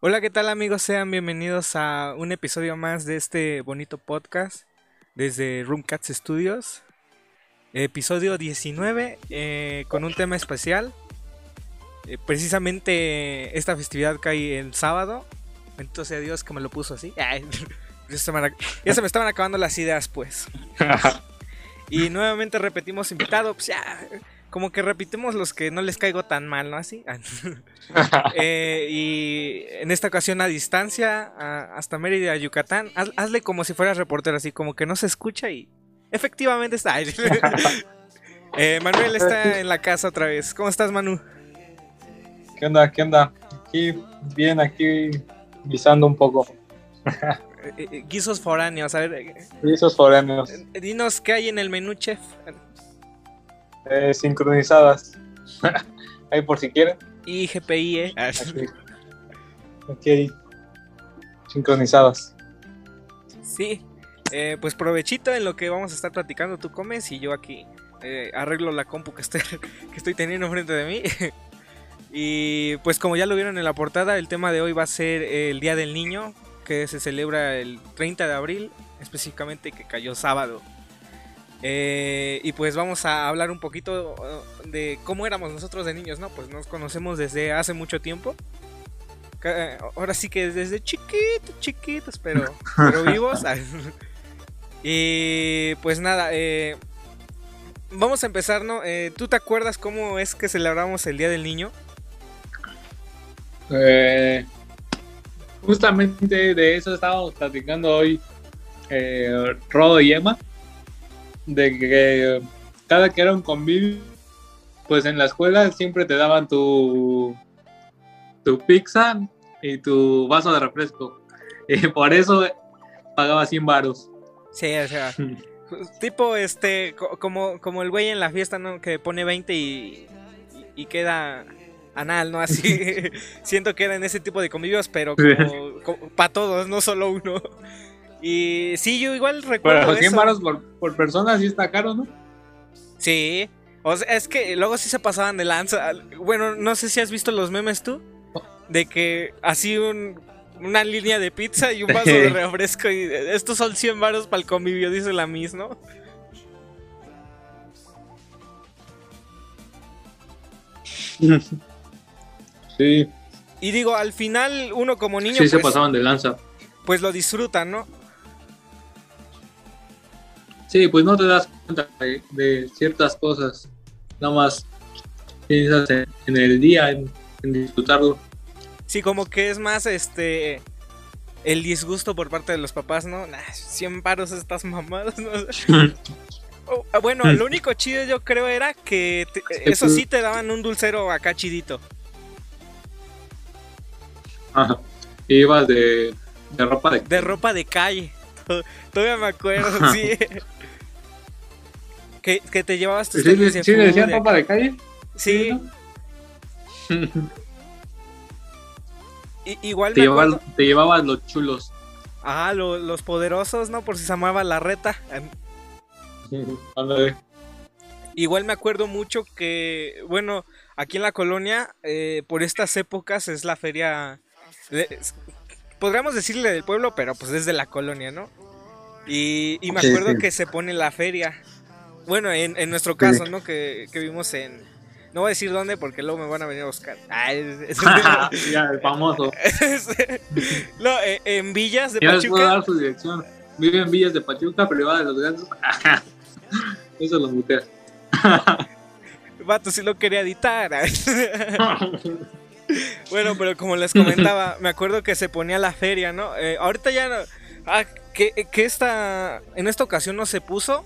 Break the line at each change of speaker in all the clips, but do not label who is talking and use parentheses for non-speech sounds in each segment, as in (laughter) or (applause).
Hola, ¿qué tal amigos? Sean bienvenidos a un episodio más de este bonito podcast desde Roomcats Studios. Episodio 19 eh, con un tema especial. Eh, precisamente esta festividad cae el sábado. Entonces, Dios que me lo puso así. (laughs) Ay, ya, se me, ya se me estaban acabando las ideas, pues. (laughs) y nuevamente repetimos invitado. Pues ya, como que repetimos los que no les caigo tan mal, ¿no? Así. (laughs) Eh, y en esta ocasión a distancia, a- hasta Mérida, Yucatán. Haz- hazle como si fueras reportero, así como que no se escucha y efectivamente está. (laughs) Eh, Manuel está en la casa otra vez. ¿Cómo estás, Manu?
¿Qué onda? ¿Qué onda? Aquí, bien, aquí guisando un poco.
Eh, guisos foráneos, a ver,
esos foráneos
dinos qué hay en el menú, chef.
Eh, sincronizadas. (laughs) Ahí por si quieren.
Y GPI, ¿eh? Ah,
Aquí, sincronizadas.
Sí, eh, pues provechito en lo que vamos a estar platicando. Tú comes y yo aquí eh, arreglo la compu que estoy, (laughs) que estoy teniendo enfrente de mí. (laughs) y pues como ya lo vieron en la portada, el tema de hoy va a ser el Día del Niño, que se celebra el 30 de abril, específicamente que cayó sábado. Eh, y pues vamos a hablar un poquito uh, de cómo éramos nosotros de niños, ¿no? Pues nos conocemos desde hace mucho tiempo. Eh, Ahora sí que desde chiquitos, chiquitos, pero, (laughs) pero vivos. (laughs) y pues nada, eh, vamos a empezar, ¿no? Eh, ¿Tú te acuerdas cómo es que celebramos el Día del Niño?
Eh, justamente de eso estábamos platicando hoy Rodo y Emma. De que cada que era un convivio, pues en la escuela siempre te daban tu, tu pizza y tu vaso de refresco. (laughs) Y por eso pagaba 100 varos.
Sí, o sea, (laughs) tipo este, co- como, como el güey en la fiesta, ¿no? Que pone 20 y, y, queda anal, ¿no? Así, (laughs) siento que era en ese tipo de convivios, pero como, para todos, no solo uno. Y sí, yo igual recuerdo
Pero 100
eso.
varos por, por persona sí está caro, ¿no?
Sí. O sea, es que luego sí se pasaban de lanza. Bueno, no sé si has visto los memes tú. De que así un, una línea de pizza y un vaso de (laughs) refresco. Y estos son 100 varos para el convivio, dice la Miss, ¿no? (laughs)
Sí,
Y digo, al final uno como niño
sí se
pues,
pasaban de lanza.
pues lo disfruta, ¿no?
Sí, pues no te das cuenta de, de ciertas cosas. Nada más piensas en, en el día, en, en disfrutarlo.
Sí, como que es más este el disgusto por parte de los papás, ¿no? Nah, 100 varos estas mamadas, ¿no? (laughs) Oh, ah, bueno, lo (laughs) único chido yo creo era que te- eso sí te daban un dulcero acá chidito.
Ajá. Ibas de, de ropa de...
De ropa de calle. To- (laughs) Todavía me acuerdo, sí. Que, que te llevabas tus
¿Sí,
tenis
le-
de
sí le decían
fútbol,
ropa de calle?
Sí,
¿no? (laughs)
i- igual
te,
me
llevabas,
acuerdo.
te llevabas los chulos.
Ah, lo- los poderosos, ¿no? Por si se llamaba la reta.
Ándale.
Igual me acuerdo mucho que, bueno, aquí en la colonia, eh, por estas épocas es la feria, de- podríamos decirle del pueblo, pero pues es de la colonia, ¿no? Y, y me
Sí,
acuerdo
sí.
que se pone la feria. Bueno, en, en nuestro caso, ¿no? Que, que vimos en... No voy a decir dónde porque luego me van a venir a buscar. Ay, es- es- (laughs)
ya, el famoso. (laughs)
no, eh, en Villas de
Ya les puedo
Pachuca.
dar su dirección. Vive en Villas de Pachuca, privada de los gansos. (laughs) Eso lo mutea.
Vato, sí lo quería editar. Bueno, pero como les comentaba, me acuerdo que se ponía la feria, ¿no? Eh, ahorita ya no. Ah, que, que esta. En esta ocasión no se puso.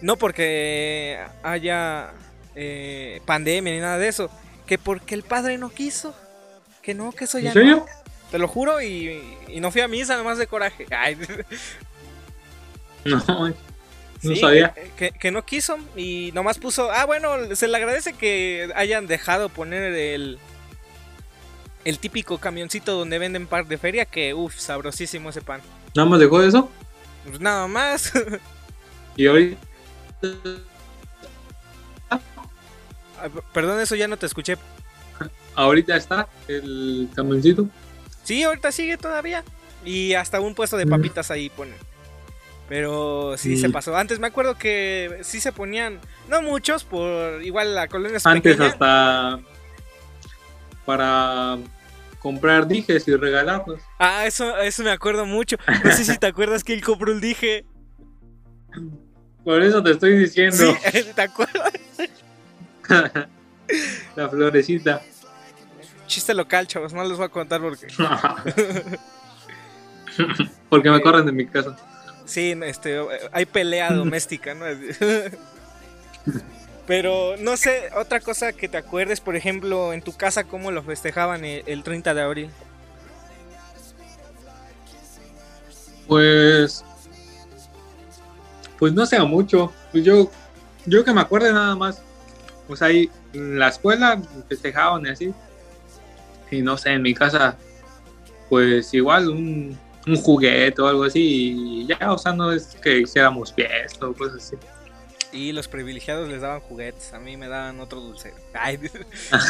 No porque haya eh, pandemia ni nada de eso. Que porque el padre no quiso. Que no, que eso ya
¿En serio?
no. Te lo juro y, y no fui a misa nada más de coraje. (laughs) Ay,
No, no
sí,
sabía.
Que, que no quiso y nomás puso. Ah, bueno, se le agradece que hayan dejado poner el. El típico camioncito donde venden par de feria. Que uff, sabrosísimo ese pan.
Nada más dejó eso.
Pues nada más. (laughs)
Y
Ah, Perdón, eso ya no te escuché.
ahorita está el camioncito.
Sí, ahorita sigue todavía. Y hasta un puesto de
Mm.
papitas ahí ponen. Pero sí se
Mm.
pasó. Antes me acuerdo que sí se ponían, no muchos, por igual la colonia es
Antes
pequeña.
hasta para comprar dijes y regalarlos.
Ah, eso, eso me acuerdo mucho. No sé si te acuerdas que él compró un dije. (laughs)
Por eso te estoy diciendo.
Sí, (laughs) ¿te acuerdas? (laughs)
La florecita.
Chiste local, chavos, no les voy a contar porque. (laughs)
Porque me corren de mi casa.
Sí, este, hay pelea doméstica, ¿no? Pero no sé, otra cosa que te acuerdes, por ejemplo, en tu casa, cómo lo festejaban el, el 30 de abril.
Pues. Pues no sea mucho. Pues yo. Yo que me acuerde nada más. Pues ahí en la escuela festejaban y así. Y no sé, en mi casa. Pues igual un, un juguete o algo así. Y ya, o sea, no es que hiciéramos fiesta o cosas así.
Y los privilegiados les daban juguetes, a mí me daban otro dulce. (laughs) Ay,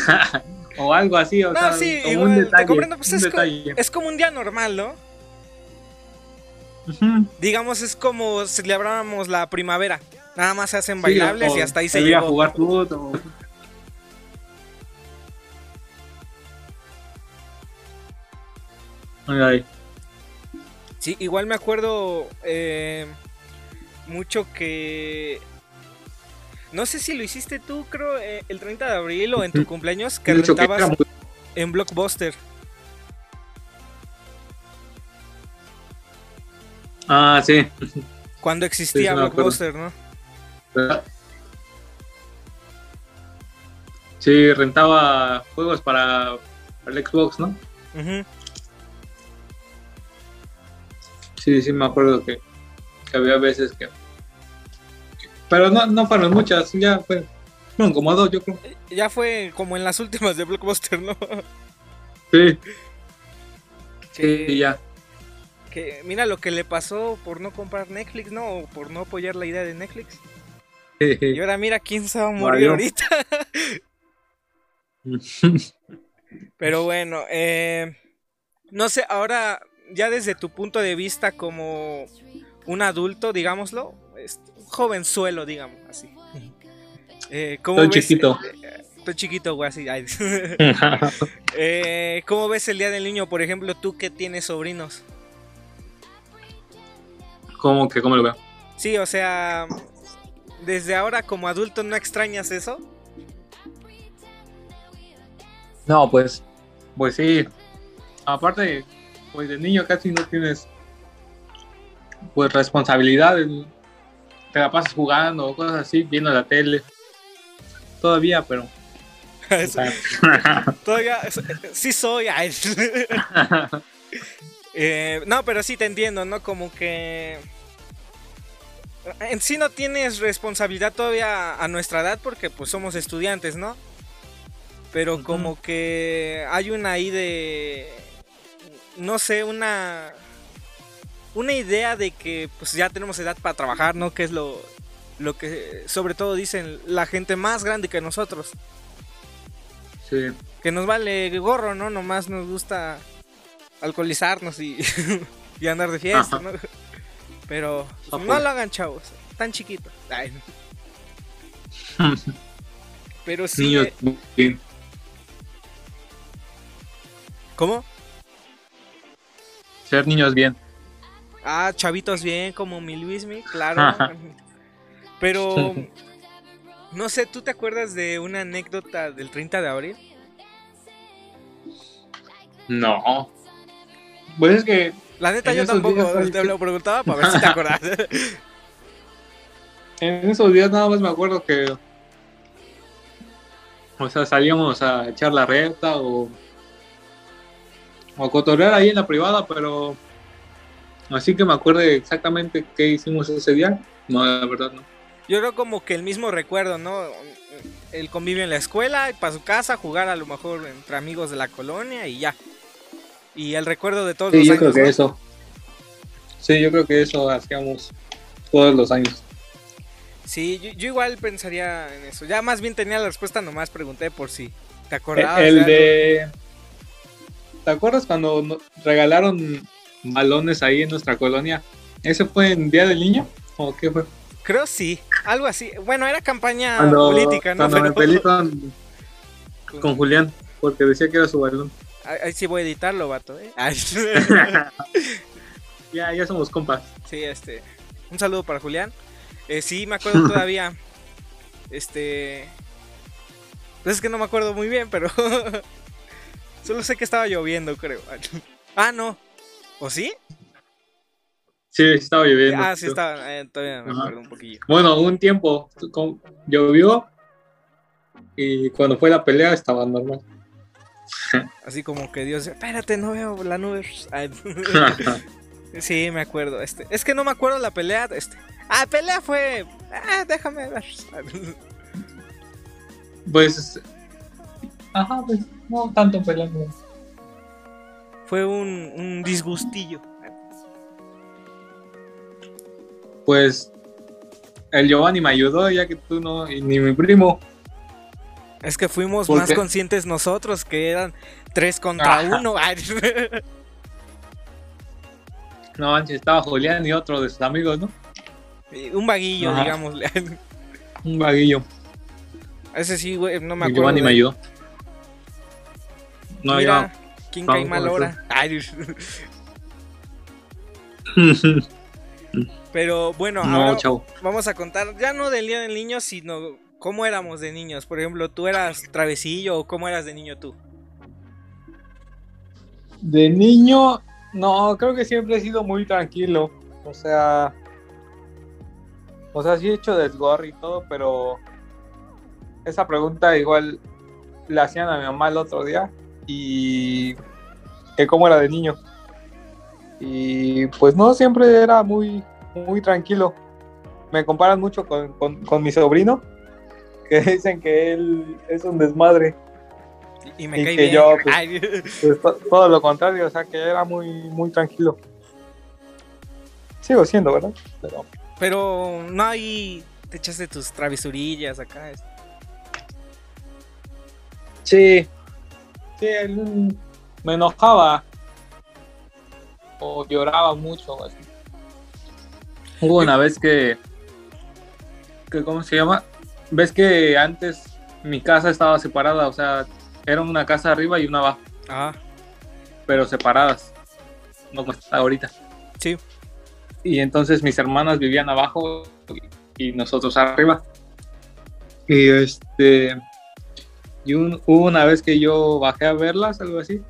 (laughs)
o algo así, o
No,
sea,
sí,
como
igual,
un
te
detalle.
comprendo, pues es co-
detalle.
es como un día normal, ¿no? Digamos, es como si celebráramos la primavera. Nada más se hacen
Sí,
bailables
o
y hasta ahí se
salir a jugar fútbol. o- Ay, ay.
Sí, igual me acuerdo eh, mucho que... No sé si lo hiciste tú, creo, eh, el 30 de abril o en tu cumpleaños, que rentabas en Blockbuster.
Ah, sí.
Cuando existía
Sí, sí.
Blockbuster, ¿no?
Sí, rentaba juegos para el Xbox, ¿no?
Ujú.
Sí, sí, me acuerdo que, que había veces que... Pero no, no fueron muchas, ya fue... Fueron como dos, yo creo.
Ya fue como en las últimas de Blockbuster, ¿no?
Sí,
Que- (laughs)
sí, ya.
Que mira lo que le pasó por no comprar Netflix, ¿no? O por no apoyar la idea de Netflix. Y ahora mira quién se va a morir ahorita. (laughs) Pero bueno, eh, no sé, ahora ya desde tu punto de vista como un adulto, digámoslo, un jovenzuelo, digamos, así. Eh, ¿cómo
Estoy
ves-
chiquito.
eh, estoy chiquito, güey, así. (laughs) (laughs) Eh, ¿Cómo ves el Día del Niño, por ejemplo, tú que tienes sobrinos?
¿Cómo que, cómo lo veo?
Sí, o sea, desde ahora como adulto no extrañas eso.
No, pues. Pues sí. Aparte, pues de niño casi no tienes. Pues responsabilidades. Te la pasas jugando o cosas así, viendo la tele. Todavía, pero. (laughs) (laughs)
Todavía sí soy. (laughs) Eh, no, pero sí te entiendo, ¿no? Como que en sí no tienes responsabilidad todavía a nuestra edad porque pues somos estudiantes, ¿no? Pero como que hay una ahí de no sé, una una idea de que pues ya tenemos edad para trabajar, ¿no? Que es lo lo que sobre todo dicen la gente más grande que nosotros
sí.
que nos vale gorro, ¿no? Nomás nos gusta alcoholizarnos y, (laughs) y andar de fiesta,
Ajá.
¿no? Pero
Ah,
no
pues.
lo hagan, chavos, tan chiquitos. Ay. (laughs) Pero sí,
Niños,
eh,
bien.
¿cómo?
Ser niños bien.
Ah, chavitos bien, como mi Luismi, claro. (laughs) Pero no sé, ¿tú te acuerdas de una anécdota del 30 de abril?
No. Pues es que
La neta yo tampoco
días,
te lo preguntaba para ver si te acuerdas. (laughs)
en esos días nada más me acuerdo que. O sea, salíamos a echar la reta o. O a cotorrear ahí en la privada, pero. Así que me acuerde exactamente qué hicimos ese día. No, la verdad no.
Yo creo como que el mismo recuerdo, ¿no? El convivio en la escuela, y para su casa, jugar a lo mejor entre amigos de la colonia y ya. Y el recuerdo de todos
Sí,
los
yo
años.
creo que
¿no?
eso. Sí, yo creo que eso hacíamos todos los años.
Sí, yo, yo igual pensaría en eso. Ya más bien tenía la respuesta, nomás pregunté por si te acordabas.
El de. ¿Te acuerdas cuando nos regalaron balones ahí en nuestra colonia? ¿Ese fue en Día del Niño? ¿O qué fue?
Creo sí, algo así. Bueno, era campaña
Cuando,
política, ¿no?
cuando me
Pero-
peleé con, (laughs) con Julián, porque decía que era su balón.
Ahí sí voy a editarlo, vato, ¿eh? (laughs) Ay. (laughs)
Ya, ya somos compas.
sí, este. Un saludo para Julián. Eh, sí, me acuerdo (laughs) todavía. Este. pues es que no me acuerdo muy bien, pero. Solo sé que estaba lloviendo, creo. Ah, no. ¿O sí?
Sí, estaba lloviendo.
Ah, sí, estaba. eh, todavía me
Ajá.
acuerdo un poquillo.
Bueno, un tiempo llovió y cuando fue la pelea estaba normal. (laughs)
Así como que Dios, espérate, no veo la nube. (laughs) Ay, (laughs) sí, me acuerdo. Este, es que no me acuerdo la pelea. Este, ah, pelea fue. Ah, déjame ver.
pues, ajá, pues no tanto peleando.
Fue un, un disgustillo.
Pues el Giovanni me ayudó ya que tú no, y ni mi primo.
Es que fuimos
¿Por
más
qué?
conscientes nosotros, que eran tres contra
Ajá.
uno. (laughs)
No manches, estaba Julián y otro de sus amigos, ¿no?
un vaguillo,
Ajá.
digamos. (laughs)
Un vaguillo.
Ese sí, güey, no me acuerdo.
Giovanni me
de-
ayudó. No,
Mira, ¿quién cae mal hora? Ay. (laughs) Pero bueno,
no,
ahora vamos a contar, ya no del día del niño, sino cómo éramos de niños. Por ejemplo, ¿tú eras travesillo o cómo eras de niño tú?
De niño, no, creo que siempre he sido muy tranquilo. O sea, o sea, sí he hecho desgorre y todo, pero esa pregunta igual la hacían a mi mamá el otro día y que cómo era de niño. Y pues no, siempre era muy, muy tranquilo. Me comparan mucho con, con- con mi sobrino, que dicen que él es un desmadre.
Y, y me
Y
cae
que
bien.
yo, (laughs) pues,
Ay,
Pues to- todo lo contrario, o sea que era muy, muy tranquilo. Sigo siendo, ¿verdad? Pero
pero no hay. Te echaste tus travesurillas acá. es-
sí, sí, él me enojaba o lloraba mucho. así. Hubo una vez que, que, ¿cómo se llama? Ves que antes mi casa estaba separada, o sea, era una casa arriba y una abajo,
Ajá,
pero separadas, no como está ahorita.
sí.
y entonces mis hermanas vivían abajo y nosotros arriba. Y este, y un- hubo una vez que yo bajé a verlas, algo así,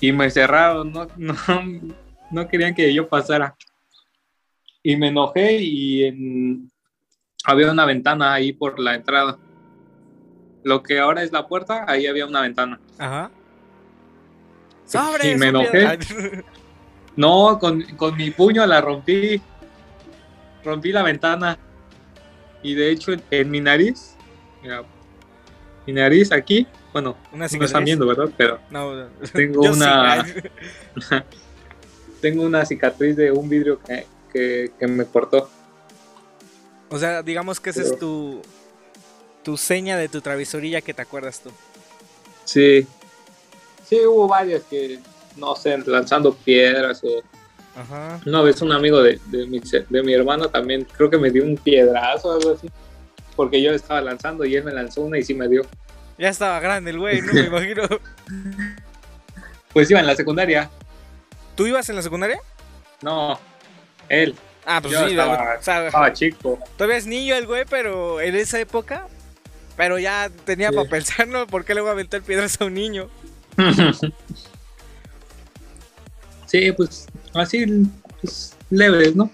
y me cerraron, no, (laughs) no, no querían que yo pasara. Y me enojé y en- había una ventana ahí por la entrada. Lo que ahora es la puerta, ahí había una ventana.
Ajá. ¡Sobre!
Y me enojé. No, con, con mi puño la rompí. Rompí la ventana. Y de hecho, en, en mi nariz, mira, mi nariz aquí, bueno,
Una
no
cicatriz.
están viendo, ¿verdad? Pero
No, (laughs)
Tengo una- (laughs) tengo una cicatriz de un vidrio que, que, que me cortó.
O sea, digamos que esa es tu. Tu seña de tu travesurilla que te acuerdas tú.
Sí. Sí, hubo varias que, no sé, lanzando piedras o...
Ajá.
Una vez un amigo de, de, mi, de mi hermano también, creo que me dio un piedrazo o algo así. Porque yo estaba lanzando y él me lanzó una y sí me dio.
Ya estaba grande el güey, no (laughs) me imagino.
Pues iba en la secundaria.
¿Tú ibas en la secundaria?
No, él.
Ah, pues
Yo
sí,
estaba-
o sea,
Estaba chico.
todavía es niño el güey, pero en esa época. Pero ya tenía
Sí.
para pensar, ¿no? ¿Por qué le voy a aventar piedras a un niño? (laughs)
sí, pues así pues, leves, ¿no?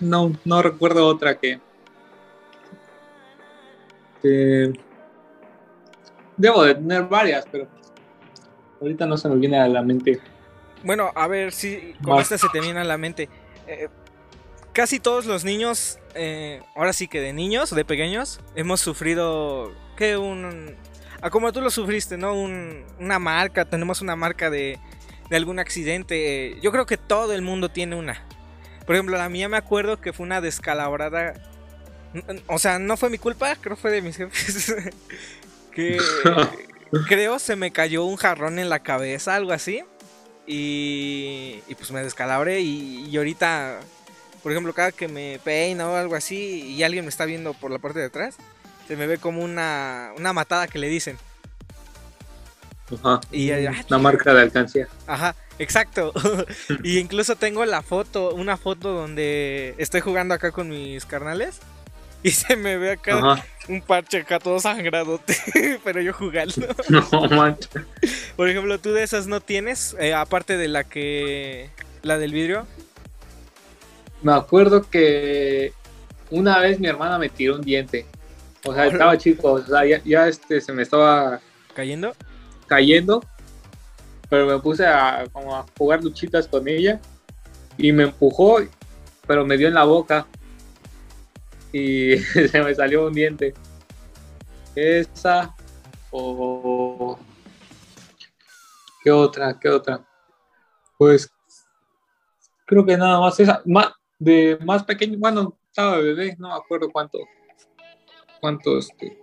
No, no recuerdo otra que, que- Debo de tener varias, pero ahorita no se me viene a la mente.
Bueno, a ver si con
Va.
esta se te viene a la mente. Eh, casi todos los niños, eh, ahora sí que de niños o de pequeños, hemos sufrido que un... Ah, como tú lo sufriste, ¿no? Un- una marca, tenemos una marca de, de algún accidente. eh, Yo creo que todo el mundo tiene una. Por ejemplo, la mía me acuerdo que fue una descalabrada. O sea, no fue mi culpa, creo fue de mis jefes. (laughs) que (laughs) creo se me cayó un jarrón en la cabeza, algo así. Y, y pues me descalabré y, y ahorita, por ejemplo, cada que me peino o algo así y alguien me está viendo por la parte de atrás, se me ve como una, una matada que le dicen.
Ajá.
Y ya-
Una marca de alcancía.
Ajá, exacto. (laughs) y incluso tengo la foto, una foto donde estoy jugando acá con mis carnales. Y se me ve acá
Ajá.
un parche acá todo sangradote, (laughs) pero yo jugando. (laughs)
No manches.
Por ejemplo, tú de esas no tienes, Eh, aparte de la que... La del vidrio.
Me acuerdo que una vez mi hermana me tiró un diente. O sea, estaba chico, o sea, ya, ya, este, se me estaba
Cayendo.
cayendo, pero me puse a, como a jugar luchitas con ella y me empujó, pero me dio en la boca y (laughs) se me salió un diente. Esa o... ¿Qué otra? ¿Qué otra? Pues creo que nada más esa. Más, de más pequeño, bueno, estaba bebé, no me acuerdo cuánto, cuántos, este,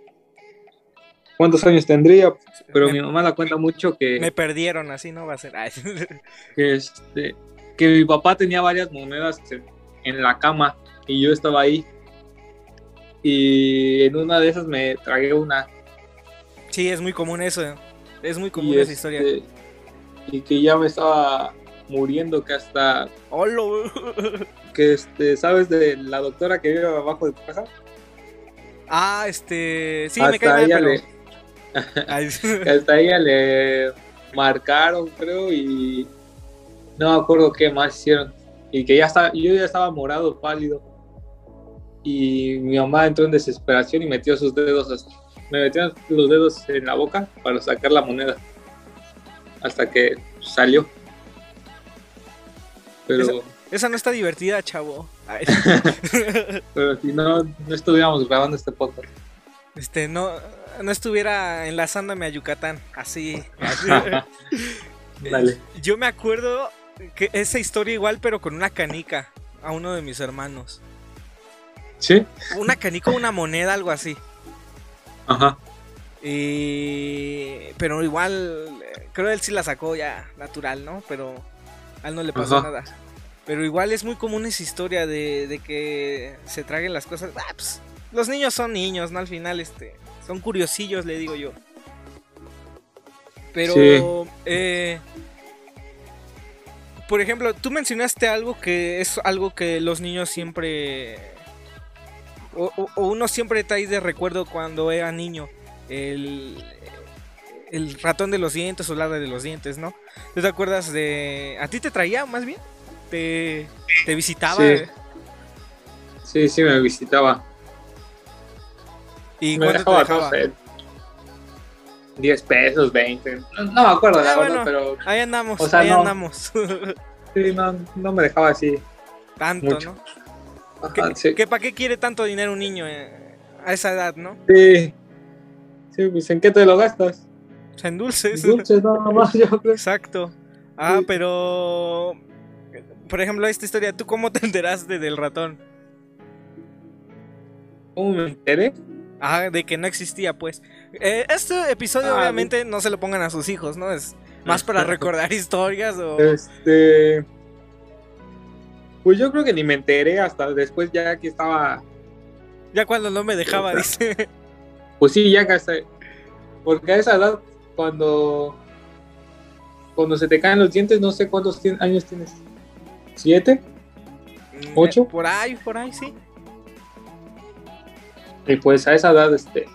cuántos años tendría, pero
me,
mi mamá la cuenta mucho que,
me perdieron, así no va a ser. (laughs)
Que, este, que mi papá tenía varias monedas en, en la cama y yo estaba ahí. Y en una de esas me tragué una.
sí, es muy común eso. Es muy común esa historia.
este, y que ya me estaba muriendo, que hasta,
¡Holo! (laughs)
que este, ¿sabes de la doctora que vive abajo de tu casa?
ah, este... Sí, me
hasta
cae mal,
ella
pero...
le, (laughs) (laughs) hasta ella le marcaron, creo, y no me acuerdo qué más hicieron. Y que ya estaba, yo ya estaba morado, pálido. Y mi mamá entró en desesperación y metió sus dedos, hasta- me metió los dedos en la boca para sacar la moneda. Hasta que salió. Pero,
Esa no está divertida, chavo. (laughs)
Pero si no, no estuviéramos grabando este podcast.
Este, no, no estuviera enlazándome a Yucatán, así. (laughs)
Dale.
Yo me acuerdo que esa historia igual, pero con una canica a uno de mis hermanos.
¿Sí?
Una canica, una moneda, algo así.
Ajá.
Y... Pero igual, creo él sí la sacó ya natural, ¿no? Pero a él no le pasó
Ajá.
nada. Pero igual es muy común esa historia de, de que se traguen las cosas. Ah, pues, los niños son niños, ¿no? Al final, este, son curiosillos, le digo yo. Pero,
Sí.
eh, por ejemplo, tú mencionaste algo que es algo que los niños siempre... O, o- o uno siempre trae de recuerdo cuando era niño. El, el ratón de los dientes o la de los dientes, ¿no? ¿Tú te acuerdas de... ¿A ti te traía más bien? ¿Te, te visitaba?
Sí. Sí, sí, me visitaba.
¿Y
me
cuánto te
dejaba,
dejaba?
no sé, 10 pesos, 20. No, no me acuerdo, la
Ah,
verdad, pero
Ahí andamos,
O sea,
ahí
no.
andamos.
sí, no, no me dejaba así.
Tanto,
Mucho.
¿no?
Ajá,
¿Qué,
sí.
qué- ¿Para qué quiere tanto dinero un niño eh, a esa edad, no?
sí. Sí, pues ¿en qué te lo gastas?
O sea, en dulces.
Dulces nada más, (laughs) yo creo.
Exacto. Ah,
Sí.
pero... Por ejemplo, esta historia, ¿tú cómo te (laughs) enteraste del ratón?
¿Cómo me enteré?
Ah, de que no existía, pues. Eh, este episodio,
Ah,
obviamente, no se lo pongan a sus hijos, ¿no? Es más para recordar (laughs) historias o...
Este. Pues yo creo que ni me enteré hasta después, ya que estaba.
Ya cuando no me dejaba, dice. (laughs)
Pues sí, ya casi. Porque a esa edad, cuando. Cuando se te caen los dientes, no sé cuántos años tienes. ¿Siete? ¿Ocho?
Por ahí, por ahí, sí.
Y pues a esa edad, este.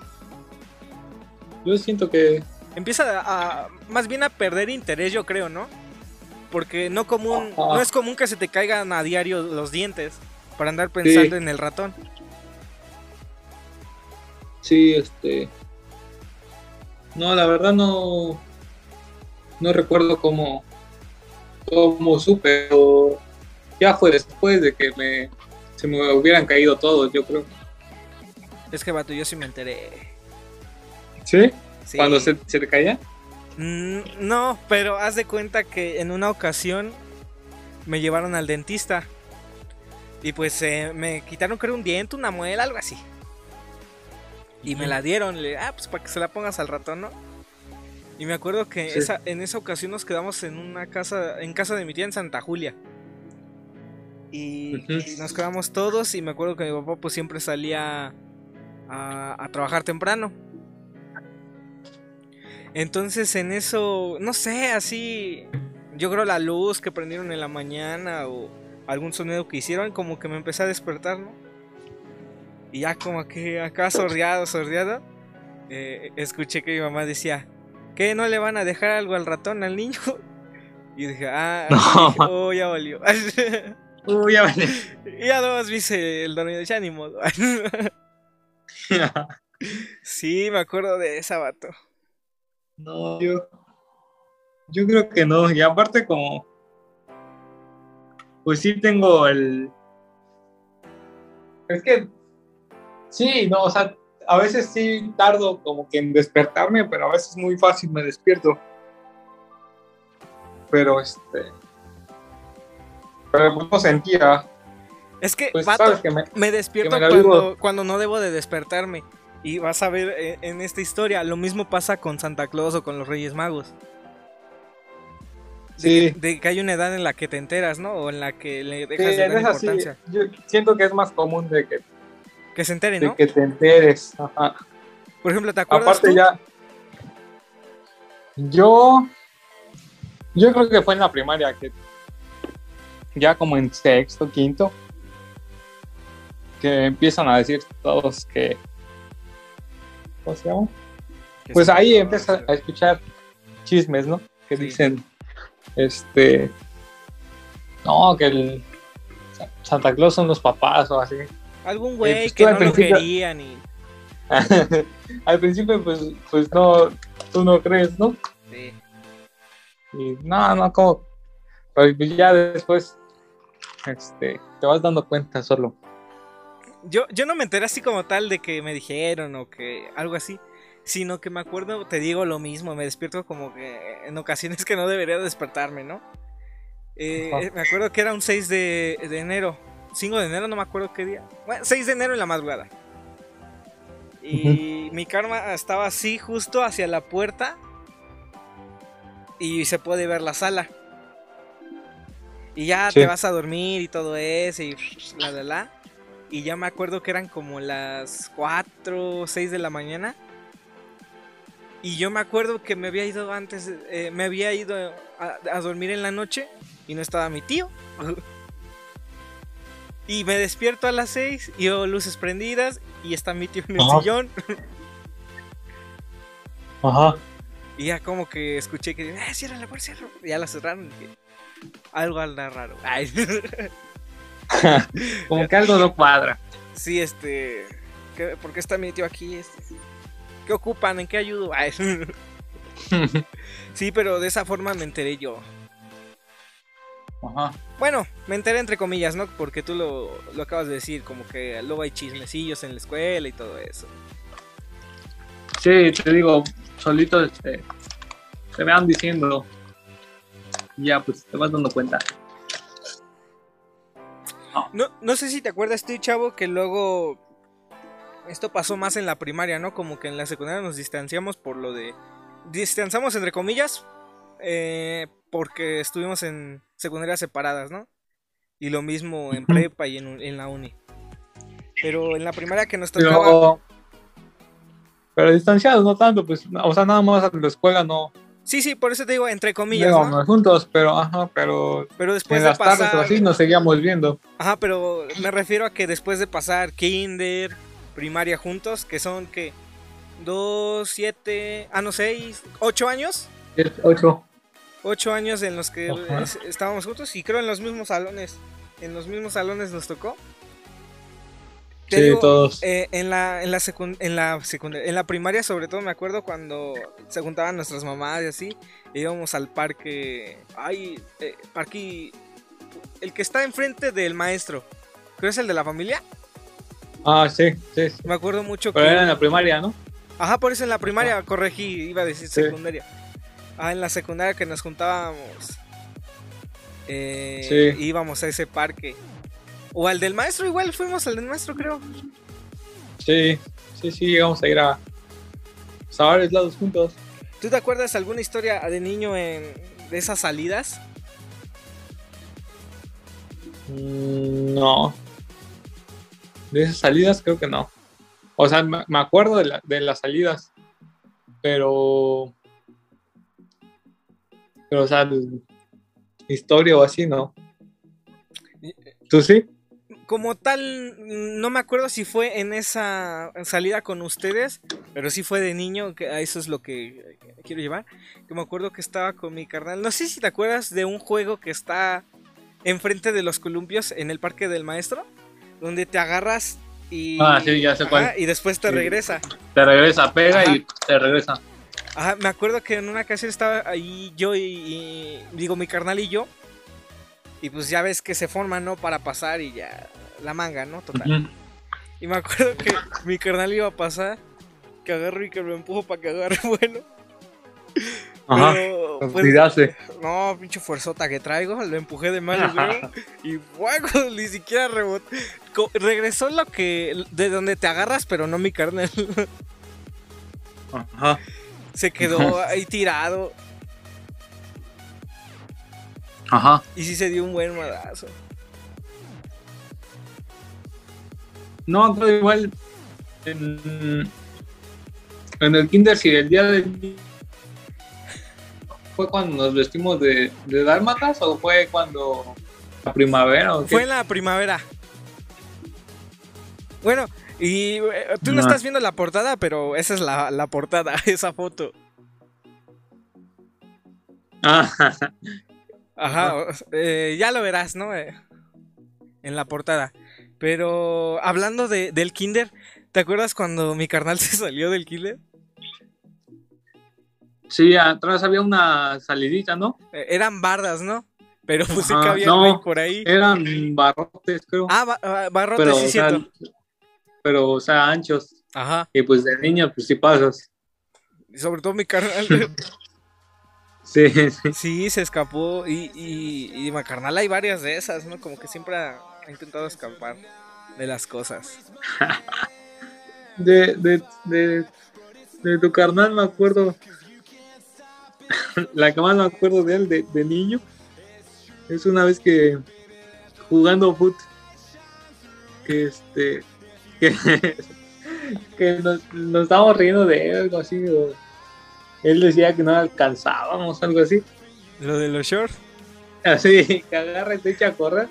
Yo siento que.
Empieza a... Más bien a perder interés, yo creo, ¿no? Porque no común...
Ajá.
No es común que se te caigan a diario los dientes para andar pensando en el ratón.
Sí, este. No, la verdad no. No recuerdo cómo. Cómo supe, pero ya fue después de que me. Se me hubieran caído todos, yo creo.
Es que, vato, yo sí me enteré.
¿Sí?
Sí.
Cuando se, se te caía.
Mm, no, pero haz de cuenta que en una ocasión me llevaron al dentista. Y pues eh, me quitaron creo un diente, una muela, algo así. Y me la dieron, le, ah, pues para que se la pongas al ratón, ¿no? Y me acuerdo que
Sí.
esa, en esa ocasión nos quedamos en una casa, en casa de mi tía en Santa Julia. Y, nos quedamos todos y me acuerdo que mi papá pues siempre salía a, a trabajar temprano. Entonces en eso, no sé, así, yo creo la luz que prendieron en la mañana o algún sonido que hicieron como que me empecé a despertar, ¿no? Y ya como que acá sordeado, sordeado, eh, escuché que mi mamá decía, ¿qué? ¿No le van a dejar algo al ratón, al niño? (laughs) Y dije, ah, (laughs)
No.
oh, ya valió. (laughs)
Uy, ya vale.
y (laughs) ya nomás viste el dormido, ya ni modo. (laughs) sí, me acuerdo de esa vato.
no, yo. Yo creo que no. Y aparte, como. Pues sí, tengo el. Es que. Sí, no, o sea, a veces sí tardo como que en despertarme, pero a veces muy fácil me despierto. Pero este. Pero pues no sentía.
Es que,
Pues
vato,
sabes que me.
me despierto
que me la
cuando, no debo de despertarme. Y vas a ver eh, en esta historia, lo mismo pasa con Santa Claus o con los Reyes Magos.
Sí.
De que hay una edad en la que te enteras, ¿no? O en la que le
Sí,
dejas de
en
dar
sí,
importancia.
yo siento que es más común de que,
Que se enteren,
de
¿no?
que te enteres. Ajá.
Por ejemplo, ¿te acuerdas
Aparte
tú?
ya. Yo. Yo creo que fue en la primaria que. Ya como en sexto, quinto. Que empiezan a decir todos que. ¿Cómo se llama? Pues ahí empiezas a escuchar chismes, ¿no? Que
Sí.
dicen. Este. No, que el. Santa Claus son los papás o así.
Algún güey
pues
que no lo
principio-
querían y... (laughs)
Al principio, pues, pues no, tú no crees, ¿no?
sí.
Y no, no, como. Pero pues ya después, este, te vas dando cuenta solo.
Yo, yo no me enteré así como tal de que me dijeron o que algo así, sino que me acuerdo, te digo lo mismo, me despierto como que en ocasiones que no debería despertarme, ¿no? Eh, me acuerdo que era un 6 de, de enero, 5 de enero, no me acuerdo qué día. Bueno, 6 de enero en la madrugada. Y mi karma estaba así justo hacia la puerta y se puede ver la sala. Y ya
Sí.
te vas a dormir y todo eso y la la la. Y ya me acuerdo que eran como las 4 o 6 de la mañana. Y yo me acuerdo que me había ido antes, eh, me había ido a, a dormir en la noche y no estaba mi tío. (laughs) y me despierto a las 6 y veo luces prendidas y está mi tío en el
Ajá.
sillón.
Ajá.
Y ya como que escuché que, eh, cierra la puerta, cierra. Ya la cerraron y dije, algo anda raro. (laughs) Ay, (laughs)
Como que algo no cuadra.
sí, este, ¿qué- ¿por qué está mi tío aquí? Este, ¿Qué ocupan? ¿En qué ayudo? Ay. (laughs) Sí, pero de esa forma me enteré yo.
Ajá.
Bueno, me enteré entre comillas, ¿no? Porque tú lo, lo acabas de decir, como que luego hay chismecillos en la escuela y todo eso.
Sí, te digo, solito este, te van diciendo. Ya, pues te vas dando cuenta.
No, no sé si te acuerdas tú, chavo, que luego esto pasó más en la primaria, ¿no? Como que en la secundaria nos distanciamos por lo de... Distanciamos entre comillas eh, porque estuvimos en secundarias separadas, ¿no? Y lo mismo en prepa y en, en la uni. Pero en la primaria que nos tocaba...
Pero, pero distanciados, no tanto, pues, o sea, nada más a la escuela no
Sí, sí, por eso te digo entre comillas,
íbamos
¿no?
juntos, pero, ajá, pero
Pero después
en
de
las tardes
pasar...
o así nos seguíamos viendo.
Ajá, pero me refiero a que después de pasar kinder, primaria juntos, que son que dos, siete, ah no seis, ocho años,
Es ocho.
ocho años en los que
Ajá.
estábamos juntos y creo en los mismos salones, en los mismos salones nos tocó. Te
Sí,
digo,
todos.
eh, en la en la en la en la primaria sobre todo me acuerdo cuando se juntaban nuestras mamás y así, e íbamos al parque, ay, eh, parque el que está enfrente del maestro. ¿Creo es el de la familia?
Ah, sí, sí, sí.
Me acuerdo mucho
Pero
que.
era en la primaria, ¿no?
Ajá, por eso en la primaria corregí, iba a decir
Sí.
secundaria. Ah, en la secundaria que nos juntábamos. eh,
Sí.
Íbamos a ese parque. O al del maestro, igual fuimos al del maestro, creo.
Sí, sí, sí, llegamos a ir a, a varios lados juntos.
¿Tú te acuerdas alguna historia de niño en, de esas salidas?
Mm, No. De esas salidas creo que no. O sea, me acuerdo de, la- de las salidas, pero... Pero, o sea, historia o así, no. ¿Tú sí?
Como tal, no me acuerdo si fue en esa salida con ustedes, pero sí fue de niño, que a eso es lo que quiero llevar. Que me acuerdo que estaba con mi carnal. No sé si te acuerdas de un juego que está enfrente de los columpios en el Parque del Maestro, donde te agarras y,
Ah, sí, ya sé cuál.
Ajá, y después te
Sí.
regresa.
Te regresa, pega
Ajá.
y te regresa.
Ajá, me acuerdo que en una ocasión estaba ahí yo y, y- digo mi carnal y yo. Y pues ya ves que se forman, ¿no? Para pasar y ya la manga, ¿no? Total. Y me acuerdo que mi carnal iba a pasar, que agarro y que lo empujo para que agarre bueno. (laughs)
Ajá.
Pero, pues, no, pinche fuerzota que traigo, lo empujé de mano, creo. (laughs) Y fuego, (laughs) ni siquiera rebotó. Regresó lo que, de donde te agarras, pero no mi carnal.
Ajá.
Se quedó ahí tirado.
Ajá.
Y sí se dio un buen madazo.
No, creo igual en, en el kinder si el día del niño fue cuando nos vestimos de, de dálmatas o fue cuando la primavera o qué?
Fue en la primavera. Bueno, y eh, tú no
Ah.
estás viendo la portada, pero esa es la, la portada, (laughs) esa foto.
Ah, (laughs)
Ajá, eh, ya lo verás, ¿no? Eh, en la portada. Pero hablando de, del kinder, ¿te acuerdas cuando mi carnal (laughs) se salió del kinder?
sí, atrás había una salidita, ¿no?
Eh, eran bardas, ¿no? Pero pues sí
Ajá,
cabía
no.
por ahí.
Eran barrotes, creo.
Ah, ba- ah, barrotes,
pero,
sí,
o sea,
cierto.
pero, o sea, anchos.
Ajá,
Y pues de niño, pues sí pasas.
y sobre todo mi carnal. (laughs)
Sí, sí.
Sí, se escapó y, y, y mi carnal hay varias de esas, ¿no? Como que siempre ha, ha intentado escapar de las cosas. (laughs)
De, de, de, de tu carnal me acuerdo. (laughs) La que más me acuerdo de él de, de niño es una vez que jugando foot que este (laughs) que, que nos, nos estábamos riendo de él, algo así. o él decía que no alcanzábamos, algo así.
Lo de los shorts.
Así que agarra y se echa a correr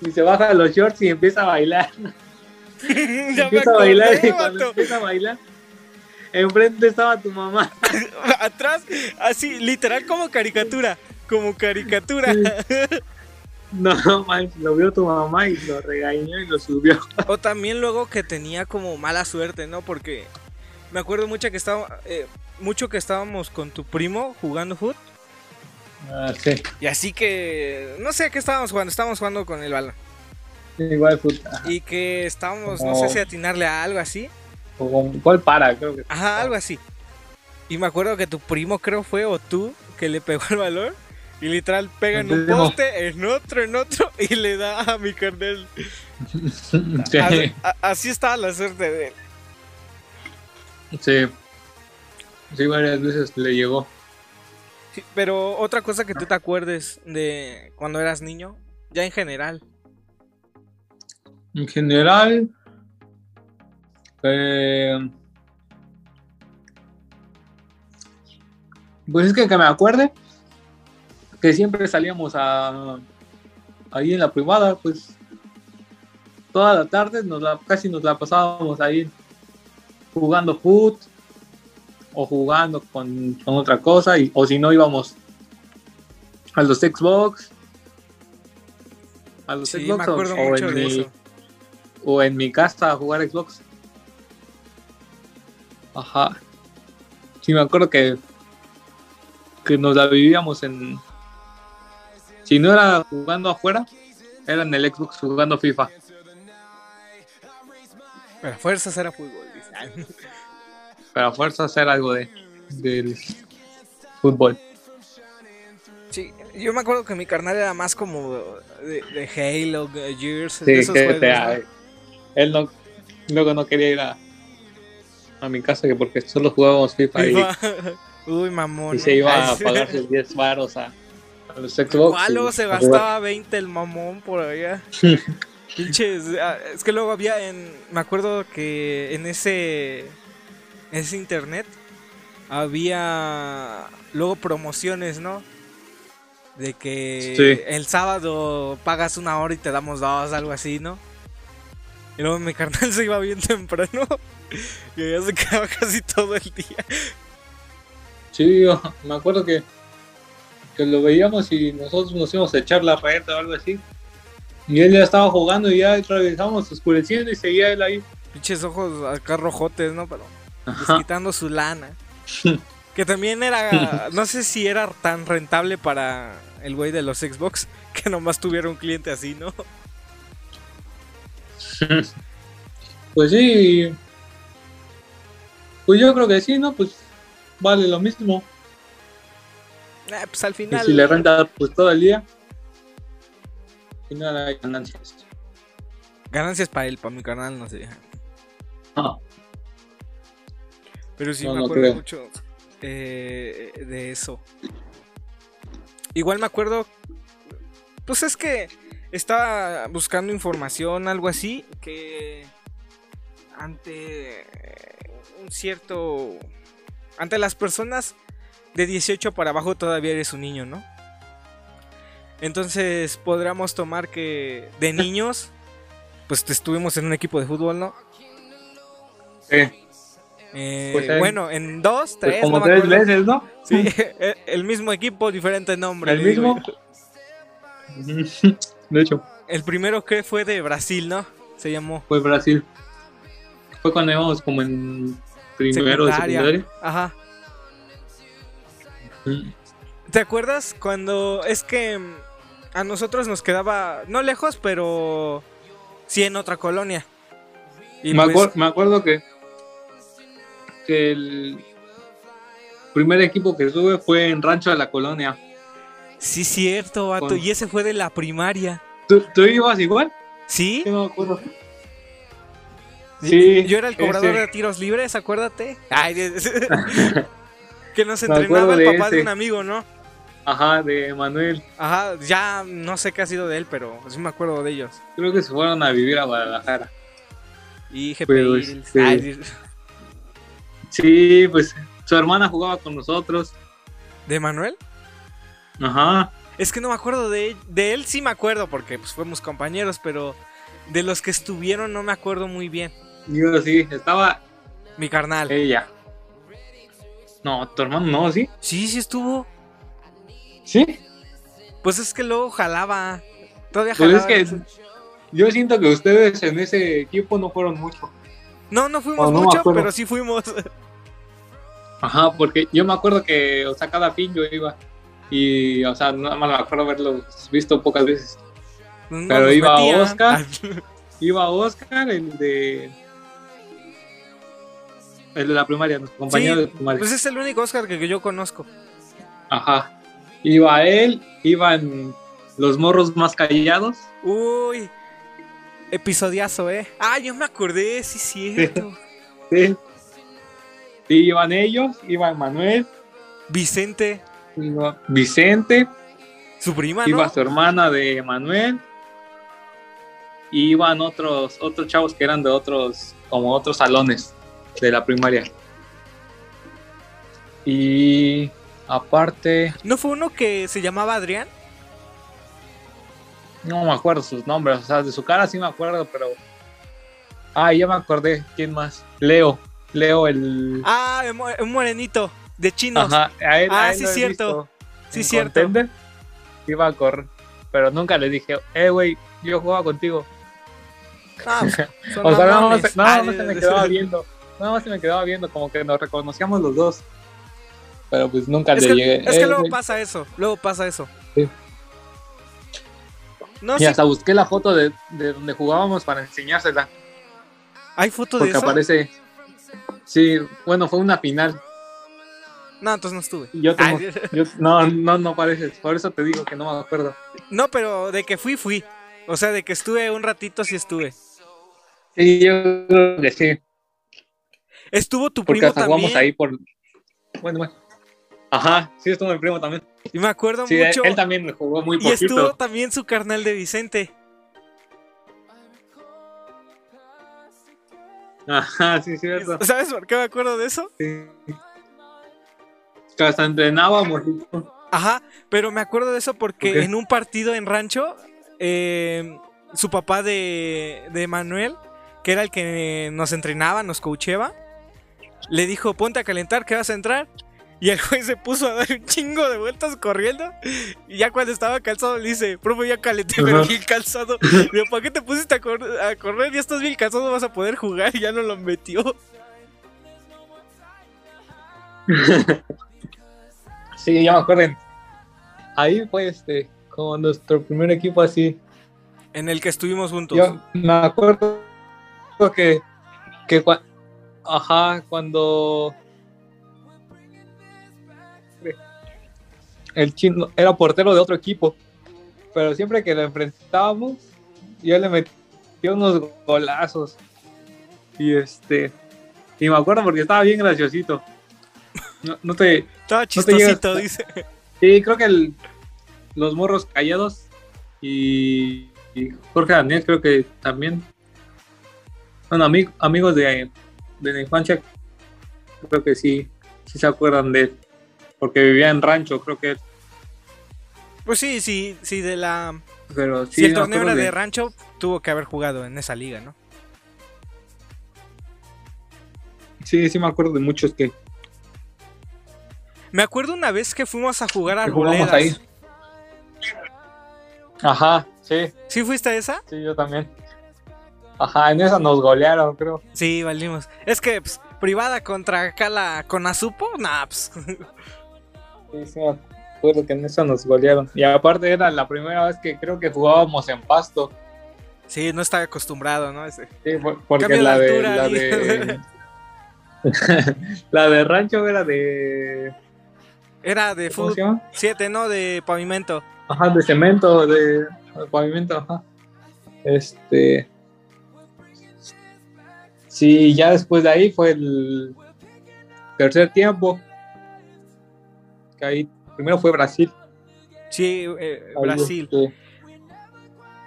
y se baja los shorts y empieza a bailar. (laughs) (laughs)
ya
empieza a bailar
acordé,
y cuando empieza a bailar, enfrente estaba tu mamá. (laughs)
Atrás, así, literal como caricatura. Como caricatura.
No, manches, lo vio tu mamá y lo regañó y lo subió.
o también luego que tenía como mala suerte, ¿no? Porque me acuerdo mucho que estaba, eh, mucho que estábamos con tu primo jugando foot.
Ah, sí,
Y así que, no sé qué estábamos jugando, estábamos jugando con el balón.
igual.
Y que estábamos, no sé si atinarle a algo así.
O con- ¿Cuál para? Creo que.
Ajá, algo así. Y me acuerdo que tu primo creo fue o tú que le pegó el balón y literal pega en un poste, en otro, en otro y le da a mi carnal. (laughs)
Sí,
Así, a- así estaba la suerte de él.
sí. Sí, varias veces le llegó.
Sí, pero otra cosa que tú te acuerdes de cuando eras niño, ya en general.
En general, eh, pues es que, que me acuerde que siempre salíamos a ahí en la privada, pues toda la tarde nos la, casi nos la pasábamos ahí jugando foot o jugando con, con otra cosa y, o si no íbamos a los Xbox a los
Sí,
Xbox
me
o-
mucho
en
de
mi-
eso.
o en mi casa a jugar Xbox. Ajá. Sí, me acuerdo que que nos la vivíamos en si no era jugando afuera, era en el Xbox jugando FIFA.
Pero fuerzas era fútbol. (laughs)
Pero a fuerza hacer algo de del fútbol.
Sí, yo me acuerdo que mi carnal era más como de, de Halo, Gears,
Sí,
de esos
que
juegos.
él no luego no quería ir a a mi casa que porque solo jugábamos FIFA y. (laughs)
Uy, mamón.
Y se iba a pagar sus 10 varos a, a los Xbox.
Luego se gastaba 20 el mamón por allá. (laughs) Pinches. ah, Es que luego había en. Me acuerdo que en ese. Ese internet. Había. Luego promociones, ¿no? De que
Sí.
el sábado pagas una hora y te damos dos, algo así, ¿no? Y luego mi carnal (laughs) se iba bien temprano. (laughs) Y ya se quedaba casi todo el día.
Sí, yo me acuerdo que, que lo veíamos y nosotros nos íbamos a echar la reta o algo así. Y él ya estaba jugando y ya regresamos oscureciendo y seguía él ahí.
Pinches ojos acá rojotes, ¿no? Pero
Ajá.
desquitando su lana. (laughs) Que también era, (laughs) no sé si era tan rentable para el güey de los Xbox (laughs) que nomás tuviera un cliente así, ¿no?
Pues sí. Pues yo creo que sí, ¿no? Pues vale lo mismo.
Eh, pues al
Y
final.
si le renta pues todo el día, al final hay ganancias.
Ganancias para él, para mi canal, no sé.
Ah,
Pero sí
No,
me
no
acuerdo
creo.
mucho eh, de eso. Igual me acuerdo. Pues es que estaba buscando información, algo así, que ante un cierto. Ante las personas de 18 para abajo todavía eres un niño, ¿no? Entonces podríamos tomar que de (laughs) niños, pues estuvimos en un equipo de fútbol, ¿no?
sí.
Eh,
Pues, eh,
bueno, en dos,
Pues
tres,
como
no
tres veces, ¿no?
Sí, (laughs) el- mismo equipo, diferente nombre.
El
digo
mismo. (laughs) De hecho,
El primero que fue de Brasil, ¿no? Se llamó
fue Brasil. Fue cuando íbamos como en primero de
secundaria. Ajá. ¿Te acuerdas cuando es que a nosotros nos quedaba no lejos, pero sí en otra colonia? Y
me,
pues,
acuer- me acuerdo que, que el primer equipo que sube fue en Rancho de la Colonia.
sí cierto, vato,
Con-
y ese fue de la primaria.
¿Tú, tú ibas igual?
¿Sí?
No me acuerdo. Sí,
Yo era el cobrador
ese.
de tiros libres, acuérdate. Ay, (laughs) que nos entrenaba el papá de un amigo, ¿no?
Ajá, de Manuel.
Ajá, ya no sé qué ha sido de él, pero sí me acuerdo de ellos.
Creo que se fueron a vivir a Guadalajara.
Y GPI.
Pero, este,
ay,
Sí, pues su hermana jugaba con nosotros.
¿De Manuel?
Ajá.
Es que no me acuerdo de, de él, sí me acuerdo porque pues fuimos compañeros, pero de los que estuvieron no me acuerdo muy bien.
Yo sí, estaba
Mi carnal.
ella. No, tu hermano no, ¿sí?
Sí, sí estuvo.
Sí.
Pues es que luego jalaba. Todavía
Pues
jalaba.
es que yo siento que ustedes en ese equipo no fueron mucho.
No, no fuimos
no
mucho, pero sí fuimos. (laughs)
Ajá, porque yo me acuerdo que, o sea, cada fin yo iba. Y, o sea, nada más me acuerdo haberlos visto pocas veces.
No
Pero iba. Oscar. Iba Oscar, el de. El de la primaria, nuestro compañero
Sí,
de primaria.
Pues es el único Oscar que yo conozco.
Ajá. Iba él, iban los morros más callados.
Uy. Episodiazo, eh. Ah, yo me acordé, sí, cierto. (laughs)
Sí. Sí, iban ellos, iba Manuel,
Vicente,
iba Vicente,
su prima,
iba
¿no?
su hermana de Manuel. Y iban otros, otros chavos que eran de otros, como otros salones de la primaria. Y aparte,
¿No fue uno que se llamaba Adrián?
no me acuerdo sus nombres, o sea, de su cara sí me acuerdo, pero... Ah, ya me acordé, ¿quién más? Leo, Leo el...
Ah, un mo- un morenito de chinos.
Ajá, a él,
Ah,
a él
sí, cierto. Sí,
en
cierto.
Contender. Iba a correr, pero nunca le dije, eh, güey, yo jugaba contigo.
Ah, (laughs)
O sea, nada más, nada
Ah,
más se me quedaba viendo, nada más se me quedaba viendo, como que nos reconocíamos los dos. Pero pues nunca
Es
le
que,
llegué.
es que
"Eh,
luego
güey".
pasa eso. Luego pasa eso.
Sí.
No,
Y
sí.
hasta busqué la foto de, de donde jugábamos para enseñársela,
¿Hay foto de
porque
eso?
aparece... Sí, bueno, fue una final.
No, entonces no estuve.
Yo tengo-
Ay,
yo- (laughs) no, no, no parece. Por eso te digo que no me acuerdo.
no, pero de que fui, fui. O sea, de que estuve un ratito, sí estuve.
Sí, yo creo que sí.
Estuvo tu
Porque
primo
hasta
también.
jugamos ahí por. Bueno, bueno. Ajá, sí, estuvo mi primo también.
Y me acuerdo
Sí,
mucho.
él también jugó muy
y estuvo
poquito.
también su carnal de Vicente.
Ajá, sí, cierto.
¿Sabes por qué me acuerdo de eso?
Sí. Que hasta entrenábamos.
Ajá, pero me acuerdo de eso porque en un partido en rancho, eh, su papá de, de Manuel, que era el que nos entrenaba, nos coacheaba, le dijo, ponte a calentar, que vas a entrar. Y el juez se puso a dar un chingo de vueltas corriendo. Y ya cuando estaba calzado le dice, profe, ya calenté, pero bien calzado. Digo, ¿para qué te pusiste a, cor- a correr? Ya estás bien calzado, vas a poder jugar. Y ya no lo metió.
Sí, ya me acuerdo. Ahí fue este, como nuestro primer equipo así.
En el que estuvimos juntos.
Yo me acuerdo que, que cua- ajá, cuando el chino era portero de otro equipo, pero siempre que lo enfrentábamos, yo le metía unos golazos. Y este, y me acuerdo porque estaba bien graciosito. No, no te,
Estaba chistosito, dice.
Sí, creo que el- los morros callados y, y Jorge Daniel creo que también. Bueno, ami- amigos de, de la infancia, creo que sí, sí se acuerdan de él. Porque vivía en rancho, creo que.
Pues sí, sí, sí, de la...
Pero sí,
si el torneo era de rancho, tuvo que haber jugado en esa liga, ¿no?
Sí, sí me acuerdo de muchos que,
Me acuerdo una vez que fuimos a jugar a Arboledas.
ahí. Ajá, sí,
¿Sí fuiste a esa?
sí, yo también. Ajá, en esa nos golearon, creo.
Sí, valimos. Es que, pues, privada contra acá la Conazupo, nah, pues. (laughs)
Sí, sí, me acuerdo que en esa nos golearon. Y aparte era la primera vez que creo que jugábamos en pasto.
Sí, no estaba acostumbrado, ¿no? Ese-
Sí, por- porque la de, la de (laughs) la de rancho era de
Era de
¿cómo
fútbol
se llama?
7, ¿no? De pavimento.
Ajá, de cemento, de, de pavimento, ajá. Este Sí, ya después de ahí fue el tercer tiempo. Que ahí primero fue Brasil.
Sí, eh, Brasil.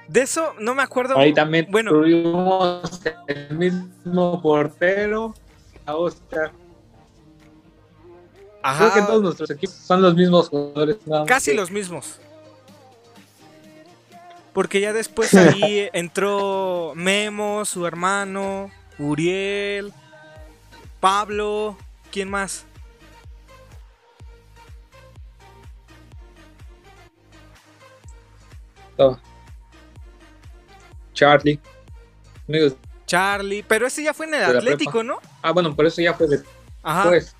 De eso no me acuerdo.
Ahí también
Bueno.
tuvimos el mismo portero, a Oscar.
Ajá,
Creo que todos nuestros equipos son los mismos jugadores.
casi los mismos. Porque ya después ahí (laughs) entró Memo, su hermano, Uriel, Pablo, ¿quién más?
Charlie. Amigos.
Charlie, pero ese ya fue en el
De
Atlético, ¿no?
Ah, bueno, pero eso ya fue
Ajá.
después.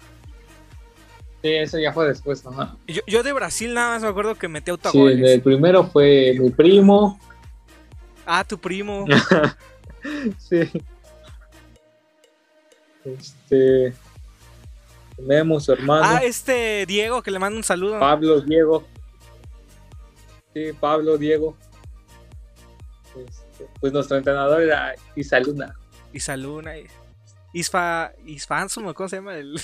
Sí, eso ya fue después. Ajá.
Yo, yo de Brasil nada más me acuerdo que metí
Sí,
autogoles.
el primero fue mi primo.
Ah, tu primo. (laughs)
Sí. Este. Memo, su hermano.
Ah, este Diego, que le mando un saludo.
Pablo, Diego. Sí, Pablo, Diego. Este, pues nuestro entrenador era Isaluna.
Y Saluna. y- Isfa. Isfansum, ¿cómo se llama? El... (laughs)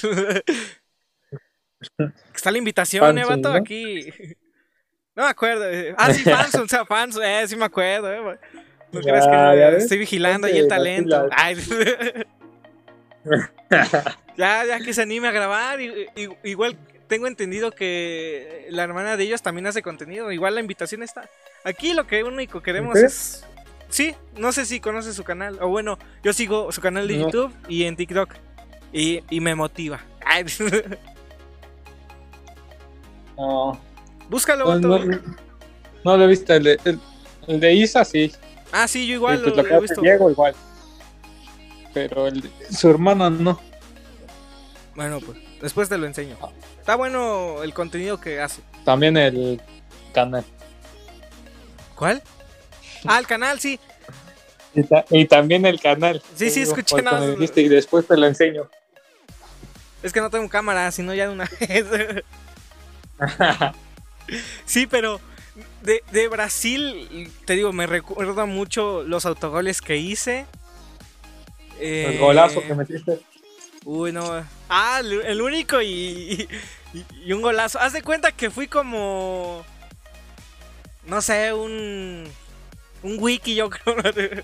Está la invitación, eh,
Fansum,
vato,
¿no?
aquí. No me acuerdo. eh. Ah, sí, Fansum, o sea, Fansum, eh, sí me acuerdo, eh. No
Ya,
creas que
ves.
estoy vigilando ahí el talento. Ay. (laughs) (laughs) ya, ya que se anime a grabar. i- igual tengo entendido que la hermana de ellos también hace contenido. Igual la invitación está. Aquí lo que único queremos es. Sí, no sé si conoces su canal. O bueno, yo sigo su canal de
No.
YouTube y en TikTok. Y, y me motiva. Ay, (laughs)
No,
Búscalo,
no, no, no lo he visto. El de, el, el de Isa sí.
Ah, sí, yo igual
Y pues
lo,
lo
he visto.
Diego igual. Pero el de- su hermano no.
Bueno, pues después te lo enseño. Está bueno el contenido que hace.
También el canal.
¿Cuál? Ah, el canal, sí.
Y, ta- y también el canal.
Sí, sí, escuché nada
me dijiste y después te lo enseño.
Es que no tengo cámara, sino ya de una vez. (laughs) sí, pero de, de Brasil, te digo, me recuerda mucho los autogoles que hice. Eh,
el golazo que metiste.
Uy, no. Ah, el, único y, y, y un golazo. Haz de cuenta que fui como. No sé, un. Un wiki, yo creo. (laughs)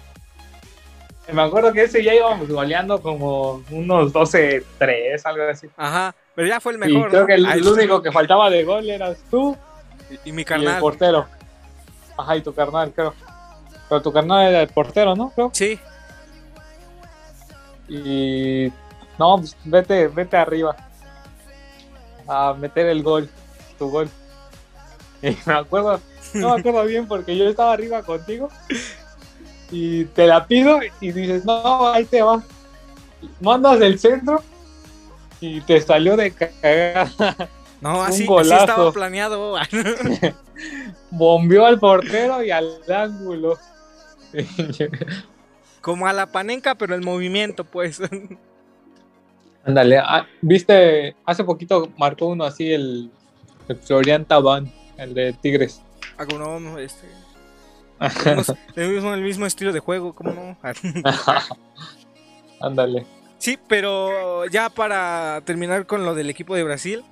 Me acuerdo que ese ya íbamos goleando como unos 12-3, algo así.
Ajá, pero ya fue el mejor.
y creo
¿no?
que el,
Ay,
el único que faltaba de gol eras tú
Y, y mi
y el
carnal.
portero. Ajá, y tu carnal, creo. Pero tu carnal era el portero, ¿no? Creo.
Sí,
Y no, pues vete, vete arriba a meter el gol, tu gol. Y me acuerdo, no me acuerdo bien porque yo estaba arriba contigo y te la pido y dices, no, ahí te va. Mandas del centro y te salió de cagada.
no,
Un
así, así estaba planeado. (laughs)
Bombeó al portero y al ángulo.
Como a la panenca, pero el movimiento, pues.
Ándale, ah, viste, hace poquito marcó uno así el, el Florian Tabán, el de Tigres.
Ah, como no, este. (laughs) tenemos el mismo, el mismo estilo de juego, ¿cómo no? (laughs)
Ándale.
Sí, pero ya para terminar con lo del equipo de Brasil,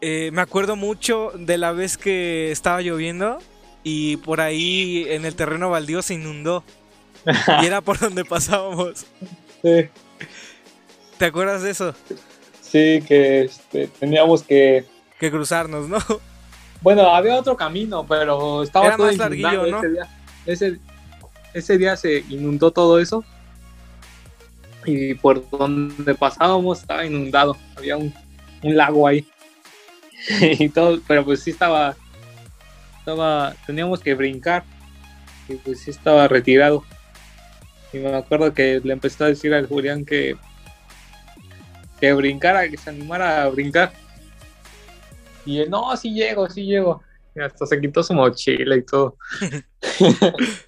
eh, me acuerdo mucho de la vez que estaba lloviendo y por ahí en el terreno baldío se inundó y era por donde pasábamos. (laughs)
Sí,
¿Te acuerdas de eso?
sí, que este, teníamos que.
Que cruzarnos, ¿no? (laughs)
Bueno, había otro camino, pero estaba
Era
todo
más
inundado
larguillo, ¿no?
ese día. Ese, ese día se inundó todo eso. Y por donde pasábamos estaba inundado. Había un, un lago ahí. (laughs) y todo, pero pues sí estaba. Estaba. Teníamos que brincar. Y pues sí estaba retirado. Y me acuerdo que le empezó a decir al Julián que. Que brincara, que se animara a brincar. Y él, no, sí llego, sí llego. Y hasta se quitó su mochila y todo. (laughs)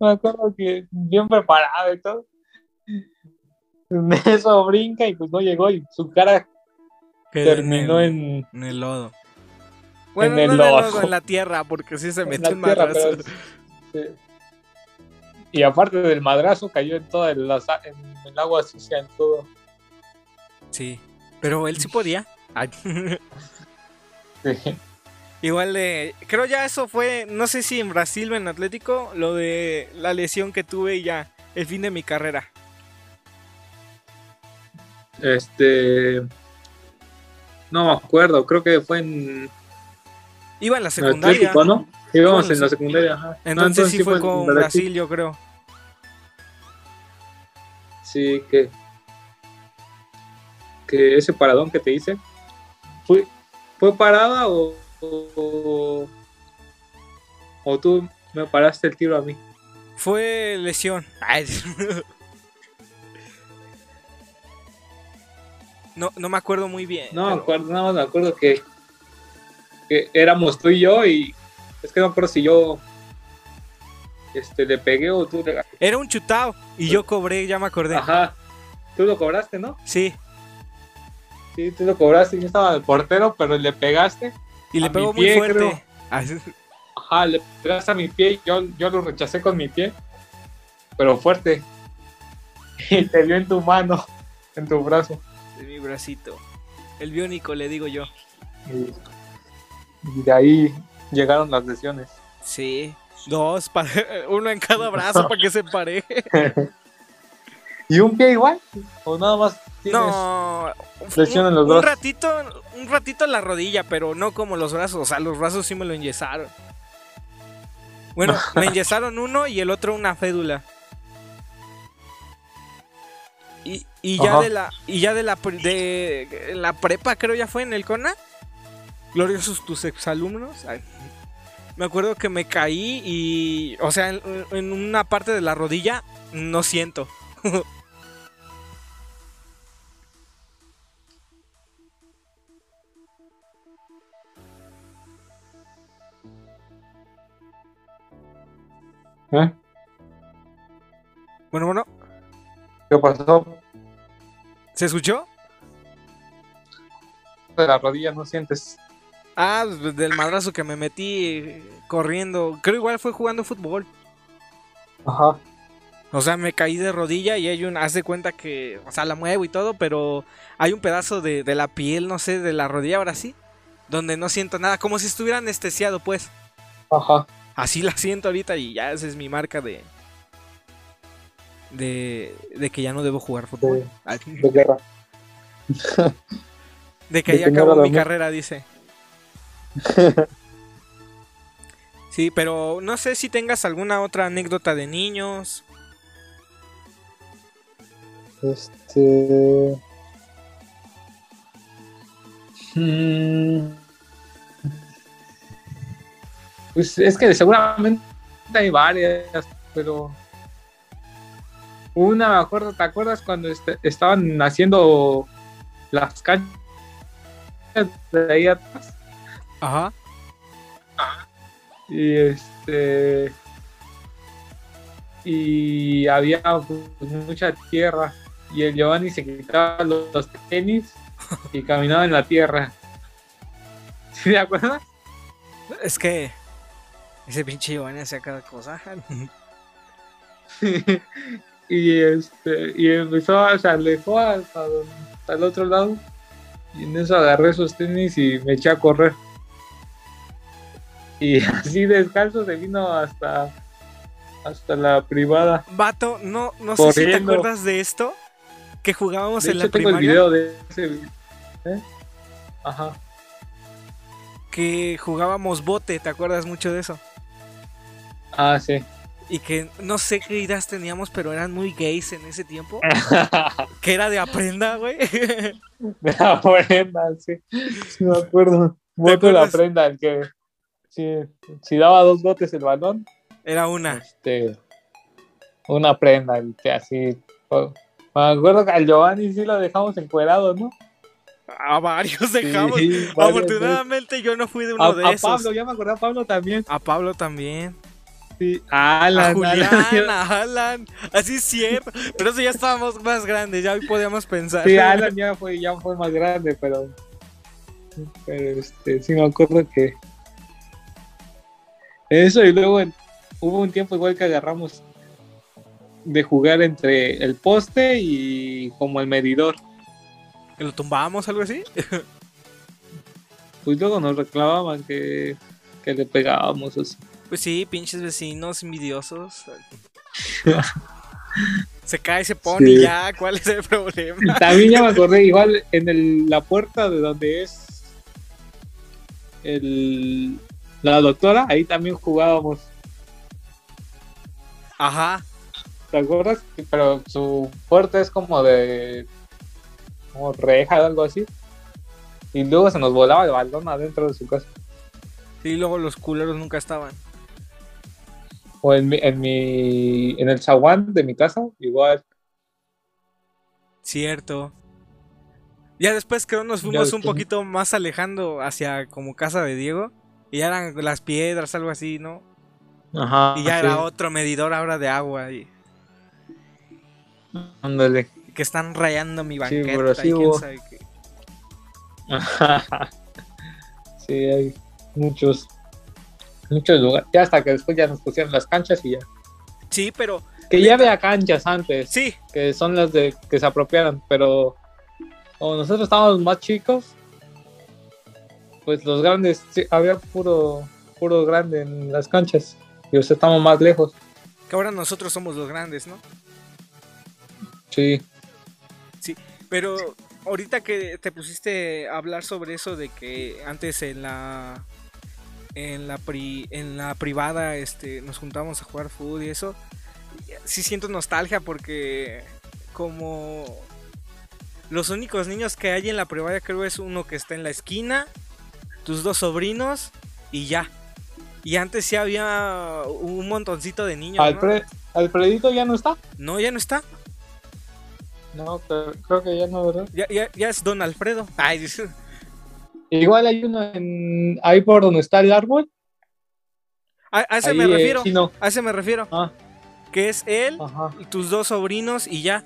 Me acuerdo que bien preparado y todo. En (laughs) Eso brinca y pues no llegó y su cara
Quedó
terminó
el,
en,
en el lodo. Bueno,
el
no en el
lodo.
lodo, en la tierra, porque sí se
en
metió en madrazo.
sí. Y aparte del madrazo cayó en toda en el agua sucia, en todo.
Sí, pero él sí podía. Ay.
Sí. (laughs)
Igual de. Creo ya eso fue. No sé si en Brasil o en Atlético. Lo de la lesión que tuve y ya. El fin de mi carrera.
Este. No me acuerdo, creo que fue en
Iba en la secundaria.
Atlético, ¿no? Íbamos en la secundaria, ajá. No,
Entonces, sí fue
en
con
Brasil.
Brasil, yo creo.
Sí, que. Que ese paradón que te hice. ¿Fue, fue parada o, o. o tú me paraste el tiro a mí?
Fue lesión. Ay. No, no me acuerdo muy bien.
No
pero-
acuerdo, nada más me acuerdo que. que éramos tú y yo y. Es que no me acuerdo si yo. Este, le pegué o tú le.
Era un chutao. Y yo cobré, ya me acordé.
Ajá. Tú lo cobraste, ¿no?
Sí.
Sí, tú lo cobraste. Yo estaba el portero, pero le pegaste.
Y le pegó muy
pie,
fuerte.
creo. (laughs) Ajá, le pegaste a mi pie y yo, yo lo rechacé con mi pie, pero fuerte. (laughs) Y te dio en tu mano, en tu brazo.
De mi bracito. El biónico, le digo yo.
Y, y de ahí llegaron las lesiones.
Sí. Dos, (laughs) uno en cada brazo para que se pare.
¿Y un pie igual? ¿O nada más tienes?
No.
lesión en los
un
brazos.
ratito, un ratito en la rodilla, pero no como los brazos. O sea, los brazos sí me lo enyesaron. Bueno, (laughs) me enyesaron uno y el otro una fédula. Y, y ya
Ajá.
de la y ya de la de la prepa creo ya fue en el CONA. Gloriosos tus exalumnos. Ay. Me acuerdo que me caí y o sea, en, en una parte de la rodilla no siento. (laughs)
¿Eh?
Bueno, bueno,
¿Qué pasó?
¿se escuchó?
De la rodilla no sientes.
Ah, pues, del madrazo que me metí corriendo. Creo igual fue jugando fútbol.
Ajá.
O sea, me caí de rodilla y hay un, haz de cuenta que, o sea, la muevo y todo, pero hay un pedazo de, de la piel, no sé, de la rodilla ahora sí, donde no siento nada, como si estuviera anestesiado, pues.
Ajá.
Así la siento ahorita y ya esa es mi marca de, de, de que ya no debo jugar fútbol.
De guerra.
De que
de
ya acabó mi carrera, dice. (laughs) Sí, pero no sé si tengas alguna otra anécdota de niños.
Este. Mm. Pues es que seguramente hay varias, pero. Una me acuerdo, ¿te acuerdas cuando este- estaban haciendo las canchas de ahí atrás?
Ajá.
Y este. Y había pues, mucha tierra. Y el Giovanni se quitaba los, los tenis y caminaba en la tierra. (laughs) ¿Sí te acuerdas?
Es que ese pinche Giovanni hacía cada cosa. (laughs)
y este. Y empezó, a- se alejó hasta, hasta el otro lado. Y en eso agarré esos tenis y me eché a correr. Y (laughs) así descalzo se vino hasta. Hasta la privada.
Vato, no, no sé si te acuerdas de esto. Que jugábamos
De
en
hecho,
la
tengo el video de ese. ¿Eh? Ajá.
Que jugábamos bote, ¿te acuerdas mucho de eso?
Ah, sí.
Y que no sé qué ideas teníamos, pero eran muy gays en ese tiempo. (laughs) Que era de aprenda, güey.
de la prenda, sí. Sí, me acuerdo. Voto de la
acuerdas?
prenda, el que. Sí, si daba dos botes el balón,
Era una.
este. Una prenda, el que así. Me acuerdo que al Giovanni sí lo dejamos encuerado, ¿no?
A varios dejamos.
Sí.
Afortunadamente yo no fui de uno
A,
de
a
esos.
Pablo, ya me acordé a Pablo también.
A Pablo también.
Sí. A
A
Alan,
Julián,
Alan.
a Alan. Así es cierto. Pero eso ya estábamos más grandes, ya hoy podíamos pensar.
Sí, Alan ya fue, ya fue más grande, pero. Pero este, sí me acuerdo que. Eso, y luego hubo un tiempo igual que agarramos de jugar entre el poste y como el medidor.
¿Que lo tumbábamos algo así? (laughs)
Pues luego nos reclamaban que, que le pegábamos así.
Pues sí, pinches vecinos envidiosos. (laughs) Se cae, se pone
Sí.
y ya, ¿cuál es el problema? (laughs)
También ya me acordé, igual en el- la puerta de donde es el, la doctora, ahí también jugábamos.
Ajá.
¿Te acuerdas? Pero su puerta es como de. como reja o algo así. Y luego se nos volaba el balón adentro de su casa.
Y luego los culeros nunca estaban.
O en mi. en, mi, en el zaguán de mi casa, igual.
Cierto. Ya después creo nos
Ya
fuimos un poquito más alejando hacia como casa de Diego. Y ya eran las piedras, algo así, ¿no?
Ajá.
Y ya era otro medidor ahora de agua. Y,
Ándale.
que están rayando mi banqueta.
sí
quién sabe qué. (laughs)
sí, hay muchos. Muchos lugares. Ya hasta que después ya nos pusieron las canchas y ya.
Sí, pero
Que ya había canchas antes.
sí,
que son las de que se apropiaron, pero como nosotros estábamos más chicos, pues los grandes, sí, había puro, puro grande en las canchas, y o sea, estamos más lejos,
que ahora nosotros somos los grandes, ¿no?
Sí,
Pero ahorita que te pusiste a hablar sobre eso de que antes en la en la pri- en la privada este nos juntábamos a jugar fútbol y eso sí siento nostalgia porque como los únicos niños que hay en la privada creo es uno que está en la esquina, tus dos sobrinos y ya. Y antes sí había un montoncito de niños. ¿no?
Alfred, Alfredito ya no está,
no, ya no está.
No, creo, creo que ya no, ¿verdad?
Ya, ya, ya es Don Alfredo. Ay, dice-
Igual hay uno en, ahí por donde está el árbol,
a, a ese
ahí,
me
eh,
refiero.
sí, no,
A ese me refiero.
ah,
Que es él
ajá,
y tus dos sobrinos y ya.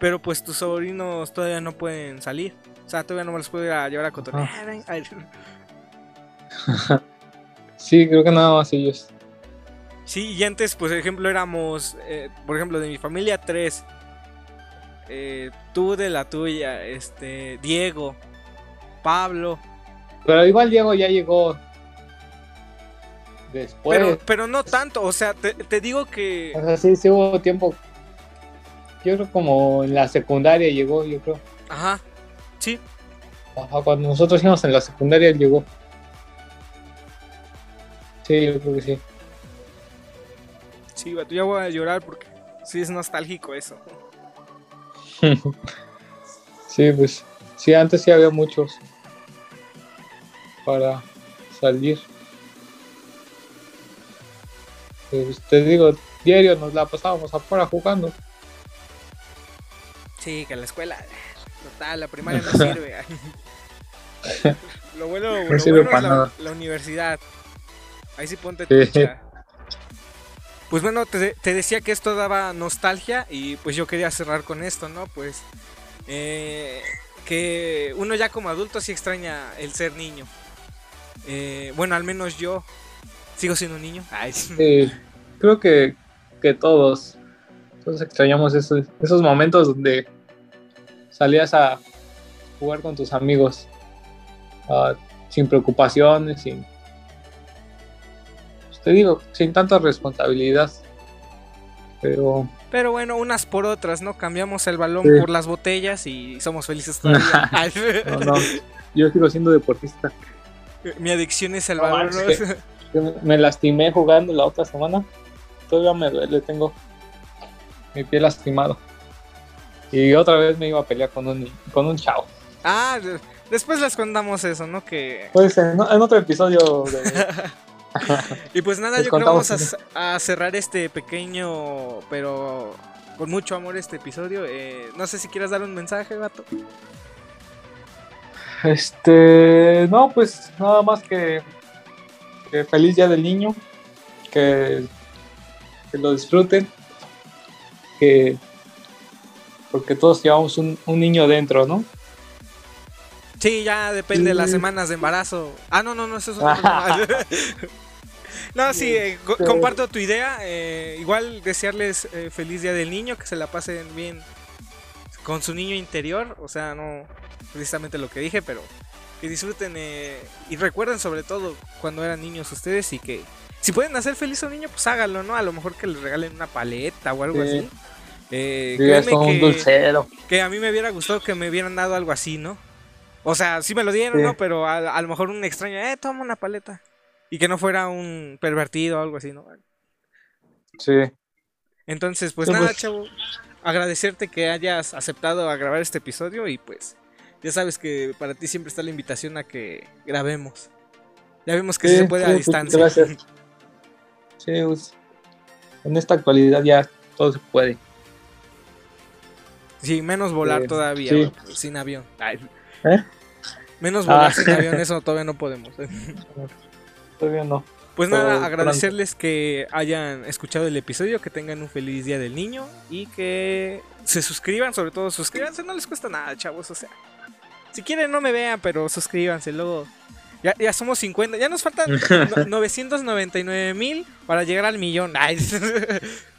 Pero pues tus sobrinos todavía no pueden salir. O sea, todavía no me los puedo ir a llevar a cotorrear. (laughs)
Sí, creo que nada más ellos,
Sí, y antes, pues, por ejemplo, éramos, eh, por ejemplo, de mi familia, tres. Eh, tú de la tuya, este, Diego, Pablo.
Pero igual Diego ya llegó después.
Pero, pero no tanto, o sea, te, te digo que...
O sea, sí, sí hubo tiempo. Yo creo como en la secundaria llegó, yo creo.
Ajá, sí.
Ajá, cuando nosotros íbamos en la secundaria él llegó. Sí, yo creo que sí.
Sí, ya voy a llorar porque sí es nostálgico eso. (laughs)
sí, pues. Sí, antes sí había muchos. Para salir. Pues te digo, diario nos la pasábamos afuera jugando.
Sí, que la escuela, total, la primaria no sirve. (laughs) lo bueno,
No
lo
sirve
bueno
para
es la,
nada.
la universidad. Ahí sí ponte
Sí.
Pues bueno, te, te decía que esto daba nostalgia y pues yo quería cerrar con esto, ¿no? Pues eh, que uno ya como adulto sí extraña el ser niño. Eh, bueno, al menos yo sigo siendo un niño.
Creo que, que todos, todos extrañamos esos, esos momentos donde salías a jugar con tus amigos ah, sin preocupaciones, sin, te digo, sin tanta responsabilidad. Pero
Pero bueno, unas por otras, ¿no? Cambiamos el balón
Sí.
por las botellas y somos felices todavía. (laughs)
No, no, yo sigo siendo deportista.
Mi adicción es el
No
balón.
me- lastimé jugando la otra semana. Todavía me duele, tengo mi pie lastimado. Y otra vez me iba a pelear con un, con un chavo.
Ah, de- después les contamos eso, ¿no? Que...
Pues en, en otro episodio de... (laughs)
Y pues nada,
Les
yo creo que vamos a, a cerrar este pequeño, pero con mucho amor este episodio. Eh, no sé si quieras dar un mensaje, gato.
Este, no, pues nada más que, que feliz día del niño, que, que lo disfruten, que porque todos llevamos un, un niño dentro, ¿no?
Sí, ya depende de las semanas de embarazo. Ah, no, no, no, eso es otro. (laughs) No, sí, eh,
Este-
comparto tu idea. eh, igual desearles eh, feliz día del niño, que se la pasen bien con su niño interior. O sea, no precisamente lo que dije, pero que disfruten eh, y recuerden sobre todo cuando eran niños ustedes y que si pueden hacer feliz a un niño, pues háganlo, ¿no? A lo mejor que les regalen una paleta o algo
Sí.
así. Eh,
Sí, es como un
que-
dulcero.
que a mí me hubiera gustado que me hubieran dado algo así, ¿no? O sea, sí me lo dieron,
Sí.
¿no? Pero a, a lo mejor un extraño, eh, toma una paleta. Y que no fuera un pervertido o algo así, ¿no?
Sí.
Entonces, pues nada,
pues.
chavo. Agradecerte que hayas aceptado a grabar este episodio y pues ya sabes que para ti siempre está la invitación a que grabemos. Ya vemos que sí, se puede a
sí, pues,
distancia.
gracias. Sí, pues, en esta actualidad ya todo se puede.
Sí, menos volar todavía,
sí.
sin avión. Ay.
¿Eh?
Menos volar
Ah.
sin avión, (laughs) eso todavía no podemos. (laughs)
Todavía no.
Pues
Pero
nada,
pronto.
agradecerles que hayan escuchado el episodio, que tengan un feliz día del niño y que se suscriban, sobre todo suscríbanse, no les cuesta nada, chavos, o sea. Si quieren no me vean, pero suscríbanse, luego ya, ya somos 50, ya nos faltan (laughs) no- 999 mil para llegar al millón. Ay, (laughs)